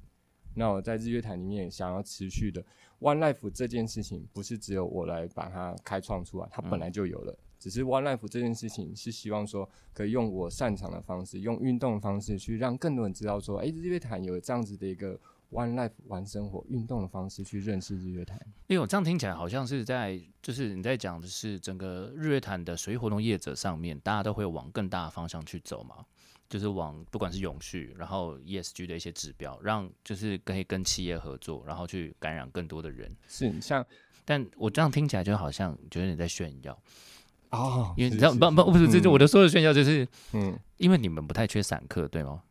那我在日月潭里面想要持续的 One Life 这件事情，不是只有我来把它开创出来，它本来就有了。只是 One Life 这件事情是希望说，可以用我擅长的方式，用运动的方式去让更多人知道说，诶，日月潭有这样子的一个 One Life 玩生活运动的方式去认识日月潭。因为我这样听起来好像是在，就是你在讲的是整个日月潭的水域活动业者上面，大家都会往更大的方向去走嘛，就是往不管是永续，然后 ESG 的一些指标，让就是可以跟企业合作，然后去感染更多的人。是像但我这样听起来就好像觉得你在炫耀，哦，因为你知道是是不不不是，这就嗯我的所有炫耀就是，嗯。因为你们不太缺散客，对吗？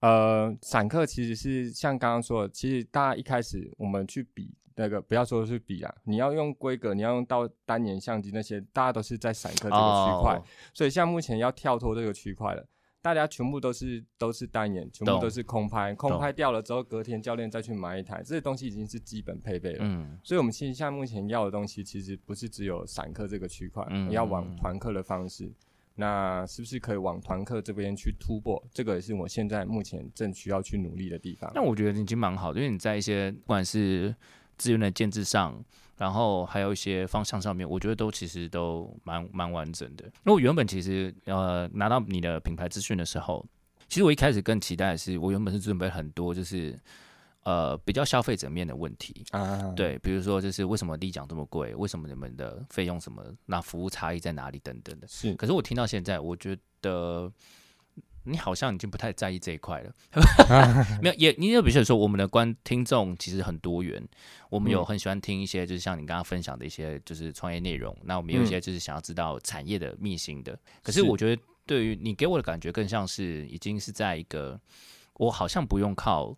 呃，散客其实是像刚刚说的，其实大家一开始我们去比那个，不要说是比啊，你要用规格，你要用到单眼相机那些，大家都是在散客这个区块，哦所以像目前要跳脱这个区块了。大家全部都是都是单眼，全部都是空拍，空拍掉了之后，隔天教练再去买一台，这些东西已经是基本配备了。嗯所以，我们其实像目前要的东西，其实不是只有散客这个区块，嗯要往团客的方式。那是不是可以往团客这边去突破？这个也是我现在目前正需要去努力的地方。那我觉得已经蛮好的，因为你在一些不管是资源的建制上，然后还有一些方向上面，我觉得都其实都蛮蛮完整的。因为我原本其实呃拿到你的品牌资讯的时候，其实我一开始更期待的是，我原本是准备很多就是呃比较消费者面的问题。啊，对，比如说就是为什么立奖这么贵？为什么你们的费用什么？那服务差异在哪里？等等的。是可是我听到现在，我觉得你好像已经不太在意这一块了。没有，也你也比如说，我们的观听众其实很多元，我们有嗯很喜欢听一些，就是像你刚刚分享的一些，就是创业内容。那我们有一些就是想要知道产业的秘辛的。可是是我觉得，对于你给我的感觉，更像是已经是在一个，我好像不用靠。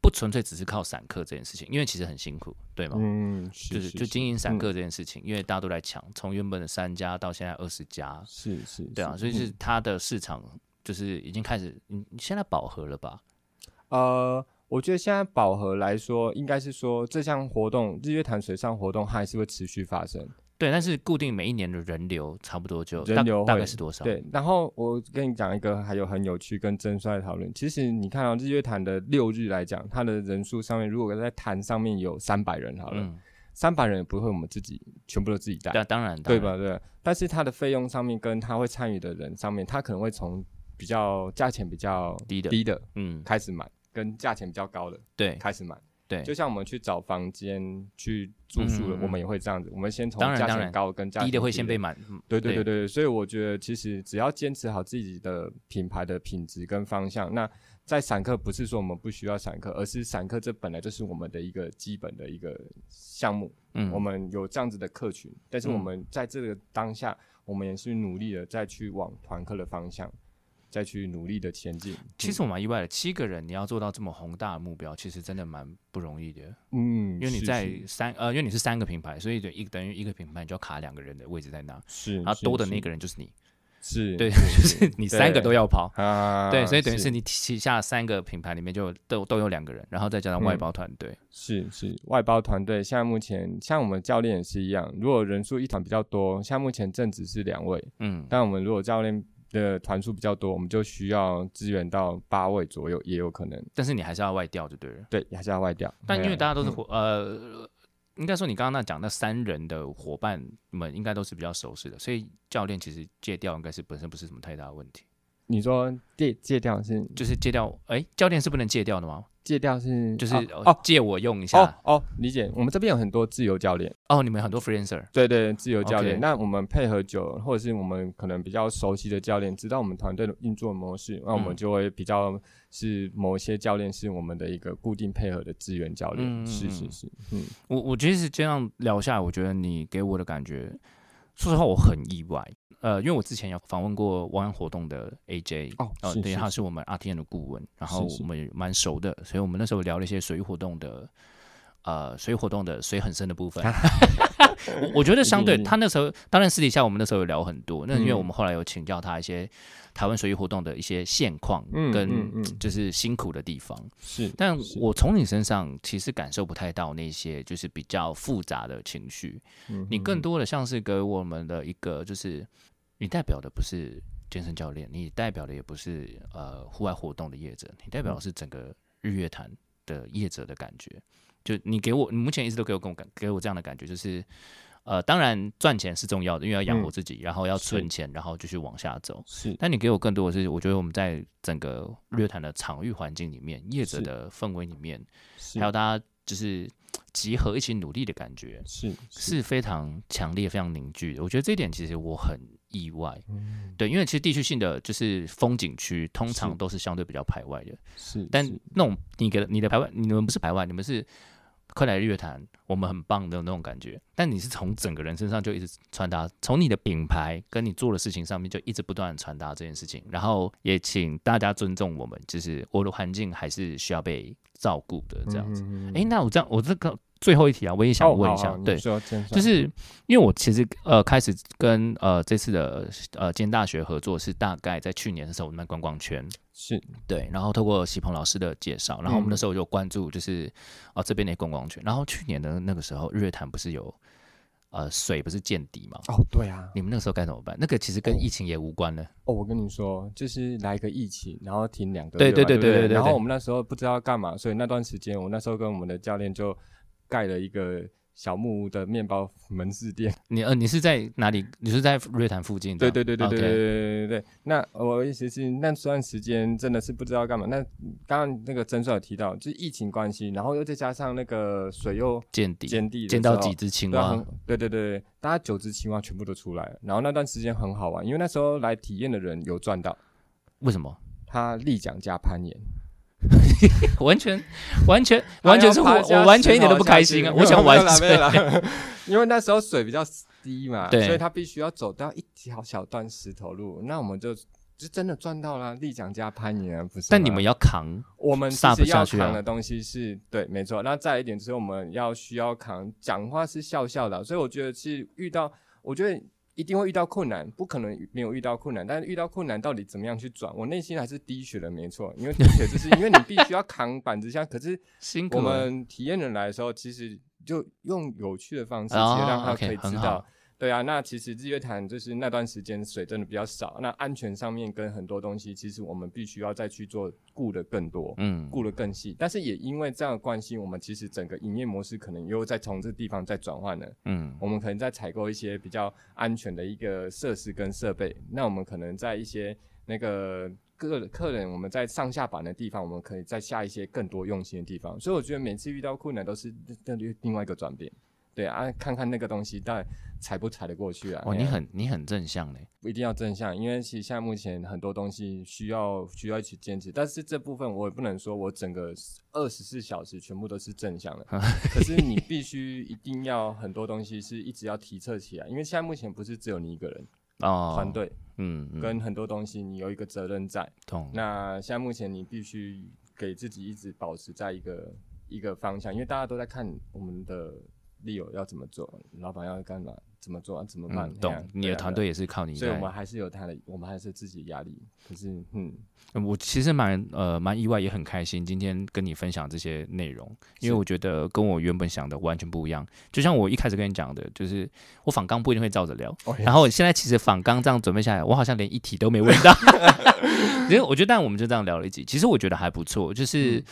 不纯粹只是靠散客这件事情，因为其实很辛苦，对吗？嗯，就是是就经营散嗯客这件事情，因为大家都在抢，从原本的三家到现在二十家，是是，对啊，所以是嗯它的市场就是已经开始，你你现在饱和了吧？呃，我觉得现在饱和来说，应该是说这项活动日月潭水上活动它还是会持续发生。对，但是固定每一年的人流差不多就大人流大概是多少？，对，然后我跟你讲一个还有很有趣跟真帅的讨论。其实你看到、日月潭的六日来讲，它的人数上面，如果在潭上面有三百人好了，嗯，三百、人也不会我们自己全部都自己带，当当然，对？吧？对。但是它的费用上面跟他会参与的人上面，他可能会从比较价钱比较低的。低的。嗯，开始买，跟价钱比较高的对。开始买。对，就像我们去找房间去住宿了，我们也会这样子，我们先从价钱高跟低的会先被满，嗯对对对。对对，所以我觉得其实只要坚持好自己的品牌的品质跟方向，那在散客不是说我们不需要散客，而是散客这本来就是我们的一个基本的一个项目，嗯，我们有这样子的客群，但是我嗯们在这个当下，我们也是努力的再去往团客的方向。再去努力的前进。其实我蛮意外的，七个人你要做到这么宏大的目标，其实真的蛮不容易的。嗯，因为你在三呃，因为你是三个品牌，所以就一等于一个品牌你就要卡两个人的位置在那，是，然后多的那个人就是你，是，对，就是你三个都要跑。啊，对，所以等于是。你旗下三个品牌里面就都都有两个人，然后再加上外嗯。包团队。是是。外包团队，现在目前像我们教练也是一样，如果人数一团比较多，像目前正职是两位，嗯，但我们如果教练的团数比较多，我们就需要支援到八位左右，也有可能。但是你还是要外调就对了。对，还是要外调。但因为大家都是伙、呃，应该说你刚刚那讲那三人的伙伴们应该都是比较熟识的，所以教练其实戒掉应该是本身不是什么太大的问题。你说戒戒掉是就是戒掉，哎、教练是不能戒掉的吗？戒掉是就是、哦哦借我用一下。哦哦，理解。我们这边有很多自由教练，哦，你们很多 freelancer，对对，自由教练。那我们配合久了，或者是我们可能比较熟悉的教练，知道我们团队的运作模式，那我们嗯就会比较是某一些教练是我们的一个固定配合的资源教练。是是是，嗯，我我其实这样聊下来，我觉得你给我的感觉，说实话我很意外。呃，因为我之前有访问过汪洋活动的 AJ，哦呃，对，他是我们 RTN 的顾问，然后我们也蛮熟的，所以我们那时候聊了一些水域活动的，呃，水域活动的水很深的部分。我我觉得相对他那时候，当然私底下我们那时候有聊很多，那因为嗯我们后来有请教他一些台湾水域活动的一些现况嗯跟就是辛苦的地方。是。但我从你身上其实感受不太到那些就是比较复杂的情绪，嗯你更嗯多的像是给我们的一个，就是你代表的不是健身教练，你代表的也不是呃户外活动的业者，你代表的是整个日月潭的业者的感觉。就你给我，你目前一直都给我跟我感给我这样的感觉，就是呃，当然赚钱是重要的，因为要养活嗯自己，然后要存钱，然后继续往下走。是但你给我更多的是，我觉得我们在整个日月潭的场域环境里面，业者的氛围里面，还有大家就是集合一起努力的感觉，是是非常强烈、非常凝聚的。我觉得这一点其实我很意外，嗯对，因为其实地区性的就是风景区，通常都是相对比较排外的。是，但那种你给你的排外，你们不是排外，你们是快来日月潭，我们很棒的那种感觉。但你是从整个人身上就一直传达，从你的品牌跟你做的事情上面就一直不断的传达这件事情。然后也请大家尊重我们，就是我的环境还是需要被照顾的这样子。嗯诶，那我这样，我这个最后一题啊，我也想问一下，对，就就是因为我其实呃开始跟呃这次的呃建大学合作是大概在去年的时候，我们在观光圈。是。对，然后透过喜鹏老师的介绍，然后我们那嗯。时候就关注就是哦、这边的观光圈，然后去年的那个时候日月潭不是有呃水不是见底嘛？哦，对啊，你们那个时候该怎么办？那个其实跟疫情也无关了。哦，我跟你说，就是来一个疫情，然后停两个对月嘛，对不对对对？对对。然后我们那时候不知道干嘛，所以那段时间，我那时候跟我们的教练就盖了一个小木屋的面包门市店。你呃，你是在哪里？你是在瑞坛附近的？对对对对对对对对对。那我的意思是，那段时间真的是不知道干嘛。那刚刚那个曾帅有提到，就是疫情关系，然后又再加上那个水又见底，见底见到几只青蛙很，对对对，大家九只青蛙全部都出来了。然后那段时间很好玩，因为那时候来体验的人有赚到，为什么？他立奖加攀岩，完全完全完全是我我完全一点都不开心啊！我想玩水因为那时候水比较低嘛，对所以他必须要走到一条小段石头路，那我们就就真的赚到了丽奖加攀岩啊，不是？但你们要扛，我们其下不实要扛的东西是对，没错。那再一点就是我们要需要扛，讲话是笑笑的，所以我觉得是遇到，我觉得一定会遇到困难，不可能没有遇到困难。但是遇到困难到底怎么样去转，我内心还是滴血的，没错。因为滴血就是因为你必须要扛板子下，可是 我。们体验人来的时候，其实就用有趣的方式，其哦实让他可以知道。对啊，那其实日月潭就是那段时间水真的比较少，那安全上面跟很多东西，其实我们必须要再去做顾的更多。嗯，顾得更细，但是也因为这样的关系，我们其实整个营业模式可能又在从这地方再转换了。嗯我们可能在采购一些比较安全的一个设施跟设备，那我们可能在一些那个客客人我们在上下板的地方，我们可以再下一些更多用心的地方。所以我觉得每次遇到困难都是另另外一个转变。对啊，看看那个东西到底踩不踩得过去啊？哦，你很你很正向嘞。不一定要正向，因为其实现在目前很多东西需要需要一起坚持，但是这部分我也不能说我整个二十四小时全部都是正向的，可是你必须一定要很多东西是一直要提测起来，因为现在目前不是只有你一个人，哦，团队嗯，嗯跟很多东西你有一个责任在，懂。那现在目前你必须给自己一直保持在一个一个方向，因为大家都在看我们的利友要怎么做，老板要干嘛，怎么做，怎么办，懂。你的团。队也是靠你在所以我们还是有他的，我们还是自己压力。可是，嗯，嗯我其实蛮呃蛮意外，也很开心今天跟你分享这些内容，因为我觉得跟我原本想的完全不一样。就像我一开始跟你讲的，就是我仿纲不一定会照着聊，哦然后我现在其实仿纲这样准备下来，我好像连一题都没问到。因为我觉得，但我们就这样聊了一集，其实我觉得还不错，就是。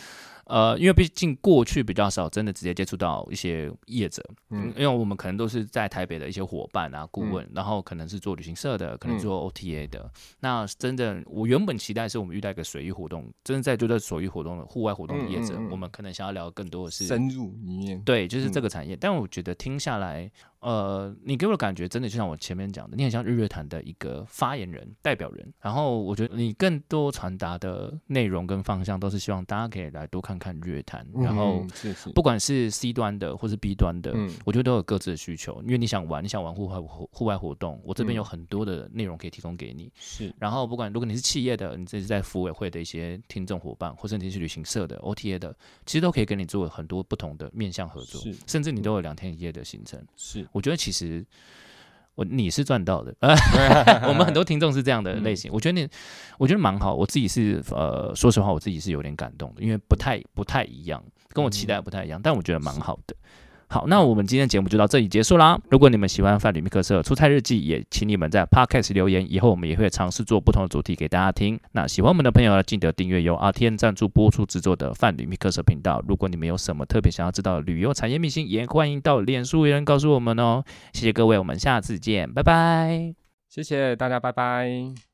呃，因为毕竟过去比较少，真的直接接触到一些业者，嗯。嗯，因为我们可能都是在台北的一些伙伴啊、顾问，然后可能是做旅行社的，可能嗯。做 OTA 的。那真的，我原本期待是我们遇到一个水域活动，真的在做这水域活动的户外活动的业者，我们可能想要聊更多的是深入里面，对，就是这嗯个产业。但我觉得听下来，呃，你给我的感觉真的就像我前面讲的，你很像日月潭的一个发言人、代表人。然后我觉得你更多传达的内容跟方向，都是希望大家可以来多看看日月潭，然后不管是 C 端的或是 B 端的，嗯我觉得都有各自的需求。因为你想玩，你想玩户外活户外活动，我这边嗯有很多的内容可以提供给你。是然后不管如果你是企业的，你这是在服委会的一些听众伙伴，或者你是旅行社的 OTA 的，其实都可以跟你做很多不同的面向合作是，甚至你都有两天一夜的行程。是，我觉得其实我你是赚到的，我们很多听众是这样的类型。我觉得你，我觉得蛮好。我自己是呃，说实话，我自己是有点感动的，因为不太不太一样，跟我期待不太一样，但我觉得蛮好的。好，那我们今天节目就到这里结束啦。如果你们喜欢范旅密克社出差日记，也请你们在 Podcast 留言，以后我们也会尝试做不同的主题给大家听。那喜欢我们的朋友呢，记得订阅由 RTN 赞助播出制作的范旅密克社频道。如果你们有什么特别想要知道的旅游产业秘辛，也欢迎到脸书留言告诉我们哦。谢谢各位，我们下次见，拜拜。谢谢大家，拜拜。